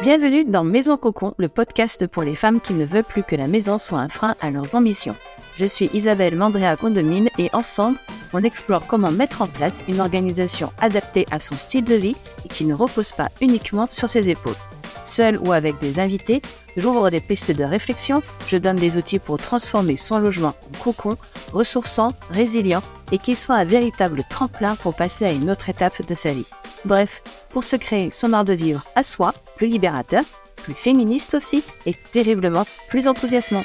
Bienvenue dans Maison Cocon, le podcast pour les femmes qui ne veulent plus que la maison soit un frein à leurs ambitions. Je suis Isabelle Mandrea Condomine et ensemble, on explore comment mettre en place une organisation adaptée à son style de vie et qui ne repose pas uniquement sur ses épaules. Seul ou avec des invités, j'ouvre des pistes de réflexion, je donne des outils pour transformer son logement en cocon, ressourçant, résilient et qui soit un véritable tremplin pour passer à une autre étape de sa vie. Bref, pour se créer son art de vivre à soi, plus libérateur, plus féministe aussi et terriblement plus enthousiasmant.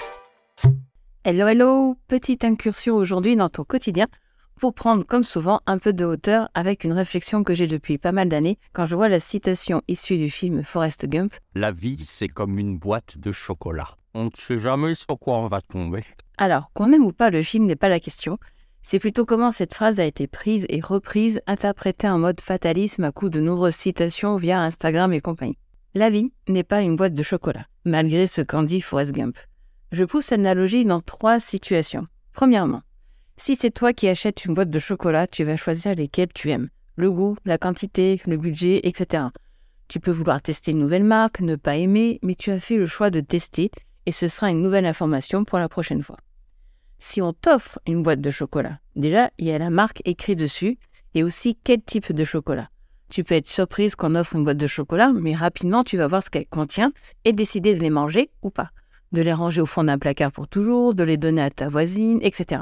Hello hello, petite incursion aujourd'hui dans ton quotidien pour prendre comme souvent un peu de hauteur avec une réflexion que j'ai depuis pas mal d'années quand je vois la citation issue du film Forrest Gump. La vie, c'est comme une boîte de chocolat. On ne sait jamais sur quoi on va tomber. Alors, qu'on aime ou pas le film n'est pas la question, c'est plutôt comment cette phrase a été prise et reprise, interprétée en mode fatalisme à coup de nombreuses citations via Instagram et compagnie. La vie n'est pas une boîte de chocolat, malgré ce qu'en dit Forrest Gump. Je pousse l'analogie dans trois situations. Premièrement, si c'est toi qui achètes une boîte de chocolat, tu vas choisir lesquels tu aimes. Le goût, la quantité, le budget, etc. Tu peux vouloir tester une nouvelle marque, ne pas aimer, mais tu as fait le choix de tester et ce sera une nouvelle information pour la prochaine fois. Si on t'offre une boîte de chocolat, déjà, il y a la marque écrite dessus et aussi quel type de chocolat. Tu peux être surprise qu'on offre une boîte de chocolat, mais rapidement tu vas voir ce qu'elle contient et décider de les manger ou pas. De les ranger au fond d'un placard pour toujours, de les donner à ta voisine, etc.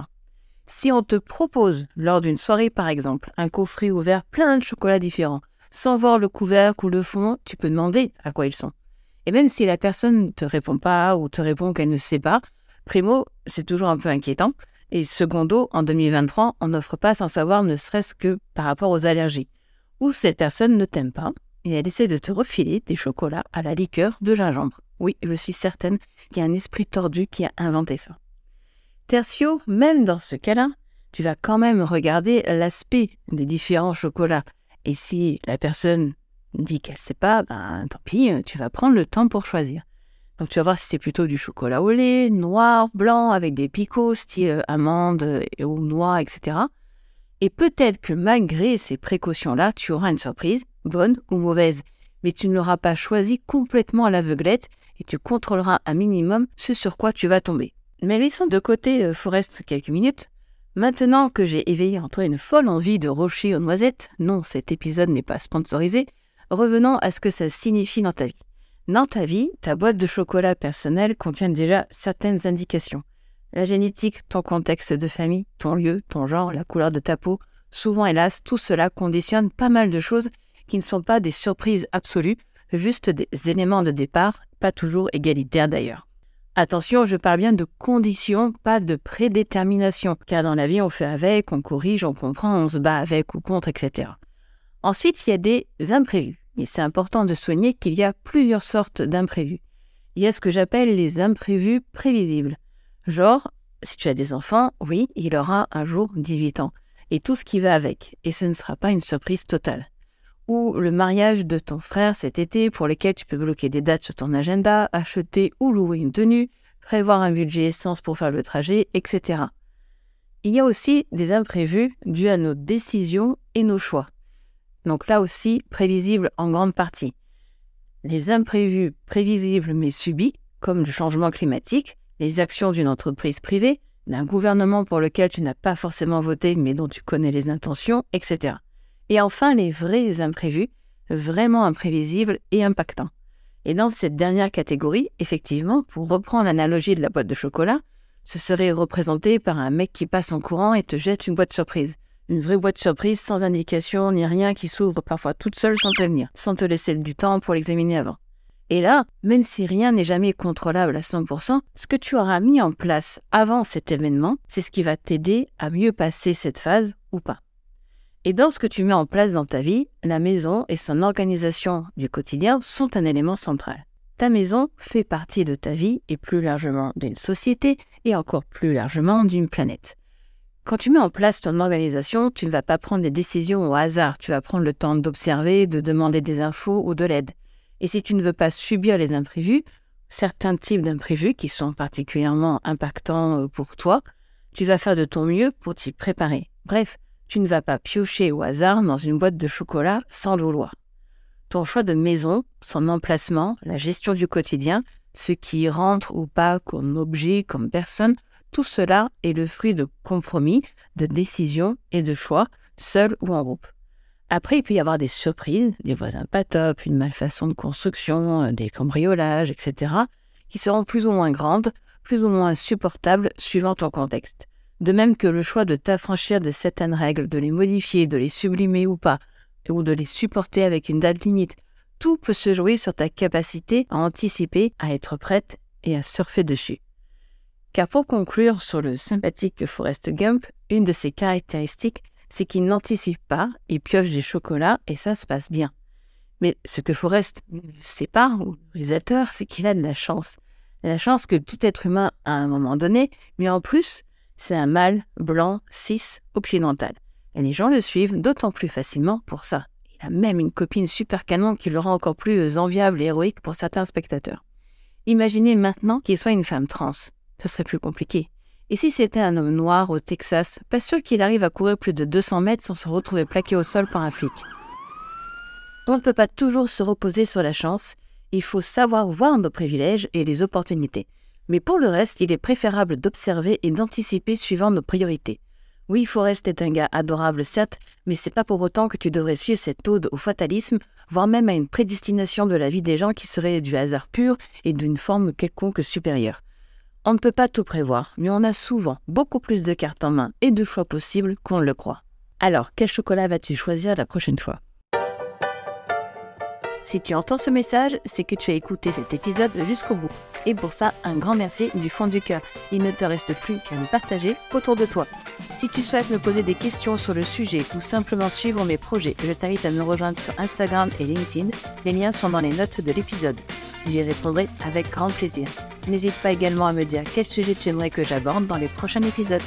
Si on te propose, lors d'une soirée par exemple, un coffret ouvert plein de chocolats différents, sans voir le couvercle ou le fond, tu peux demander à quoi ils sont. Et même si la personne ne te répond pas ou te répond qu'elle ne sait pas, primo, c'est toujours un peu inquiétant. Et secondo, en 2023, on n'offre pas sans savoir ne serait-ce que par rapport aux allergies. Ou cette personne ne t'aime pas et elle essaie de te refiler des chocolats à la liqueur de gingembre. Oui, je suis certaine qu'il y a un esprit tordu qui a inventé ça. Tertio, même dans ce cas-là, tu vas quand même regarder l'aspect des différents chocolats. Et si la personne dit qu'elle ne sait pas, ben tant pis, tu vas prendre le temps pour choisir. Donc tu vas voir si c'est plutôt du chocolat au lait, noir, blanc, avec des picots, style amande ou noix, etc. Et peut-être que malgré ces précautions-là, tu auras une surprise, bonne ou mauvaise. Mais tu ne l'auras pas choisi complètement à l'aveuglette et tu contrôleras un minimum ce sur quoi tu vas tomber. Mais laissons de côté euh, Forest quelques minutes. Maintenant que j'ai éveillé en toi une folle envie de rocher aux noisettes, non, cet épisode n'est pas sponsorisé, revenons à ce que ça signifie dans ta vie. Dans ta vie, ta boîte de chocolat personnelle contient déjà certaines indications. La génétique, ton contexte de famille, ton lieu, ton genre, la couleur de ta peau, souvent hélas, tout cela conditionne pas mal de choses qui ne sont pas des surprises absolues, juste des éléments de départ, pas toujours égalitaires d'ailleurs. Attention, je parle bien de conditions, pas de prédétermination, car dans la vie, on fait avec, on corrige, on comprend, on se bat avec ou contre, etc. Ensuite, il y a des imprévus. Et c'est important de soigner qu'il y a plusieurs sortes d'imprévus. Il y a ce que j'appelle les imprévus prévisibles. Genre, si tu as des enfants, oui, il aura un jour 18 ans, et tout ce qui va avec, et ce ne sera pas une surprise totale ou le mariage de ton frère cet été pour lequel tu peux bloquer des dates sur ton agenda, acheter ou louer une tenue, prévoir un budget essence pour faire le trajet, etc. Il y a aussi des imprévus dus à nos décisions et nos choix. Donc là aussi, prévisibles en grande partie. Les imprévus prévisibles mais subis, comme le changement climatique, les actions d'une entreprise privée, d'un gouvernement pour lequel tu n'as pas forcément voté mais dont tu connais les intentions, etc. Et enfin, les vrais imprévus, vraiment imprévisibles et impactants. Et dans cette dernière catégorie, effectivement, pour reprendre l'analogie de la boîte de chocolat, ce serait représenté par un mec qui passe en courant et te jette une boîte surprise. Une vraie boîte surprise sans indication ni rien qui s'ouvre parfois toute seule sans te venir, sans te laisser du temps pour l'examiner avant. Et là, même si rien n'est jamais contrôlable à 100%, ce que tu auras mis en place avant cet événement, c'est ce qui va t'aider à mieux passer cette phase ou pas. Et dans ce que tu mets en place dans ta vie, la maison et son organisation du quotidien sont un élément central. Ta maison fait partie de ta vie et plus largement d'une société et encore plus largement d'une planète. Quand tu mets en place ton organisation, tu ne vas pas prendre des décisions au hasard, tu vas prendre le temps d'observer, de demander des infos ou de l'aide. Et si tu ne veux pas subir les imprévus, certains types d'imprévus qui sont particulièrement impactants euh, pour toi, tu vas faire de ton mieux pour t'y préparer. Bref, tu ne vas pas piocher au hasard dans une boîte de chocolat sans le vouloir. Ton choix de maison, son emplacement, la gestion du quotidien, ce qui rentre ou pas comme objet, comme personne, tout cela est le fruit de compromis, de décisions et de choix, seul ou en groupe. Après, il peut y avoir des surprises, des voisins pas top, une malfaçon de construction, des cambriolages, etc., qui seront plus ou moins grandes, plus ou moins supportables suivant ton contexte. De même que le choix de t'affranchir de certaines règles, de les modifier, de les sublimer ou pas, ou de les supporter avec une date limite, tout peut se jouer sur ta capacité à anticiper, à être prête et à surfer dessus. Car pour conclure sur le sympathique Forrest Gump, une de ses caractéristiques, c'est qu'il n'anticipe pas, il pioche des chocolats et ça se passe bien. Mais ce que Forrest ne sait pas, ou le réalisateur, c'est qu'il a de la chance. La chance que tout être humain à un moment donné, mais en plus, c'est un mâle blanc, cis, occidental. Et les gens le suivent d'autant plus facilement pour ça. Il a même une copine super canon qui le rend encore plus enviable et héroïque pour certains spectateurs. Imaginez maintenant qu'il soit une femme trans. Ce serait plus compliqué. Et si c'était un homme noir au Texas, pas sûr qu'il arrive à courir plus de 200 mètres sans se retrouver plaqué au sol par un flic. On ne peut pas toujours se reposer sur la chance, il faut savoir voir nos privilèges et les opportunités. Mais pour le reste, il est préférable d'observer et d'anticiper suivant nos priorités. Oui, Forrest est un gars adorable, certes, mais c'est pas pour autant que tu devrais suivre cette ode au fatalisme, voire même à une prédestination de la vie des gens qui serait du hasard pur et d'une forme quelconque supérieure. On ne peut pas tout prévoir, mais on a souvent beaucoup plus de cartes en main et de choix possibles qu'on le croit. Alors, quel chocolat vas-tu choisir la prochaine fois? Si tu entends ce message, c'est que tu as écouté cet épisode jusqu'au bout. Et pour ça, un grand merci du fond du cœur. Il ne te reste plus qu'à le partager autour de toi. Si tu souhaites me poser des questions sur le sujet ou simplement suivre mes projets, je t'invite à me rejoindre sur Instagram et LinkedIn. Les liens sont dans les notes de l'épisode. J'y répondrai avec grand plaisir. N'hésite pas également à me dire quel sujet tu aimerais que j'aborde dans les prochains épisodes.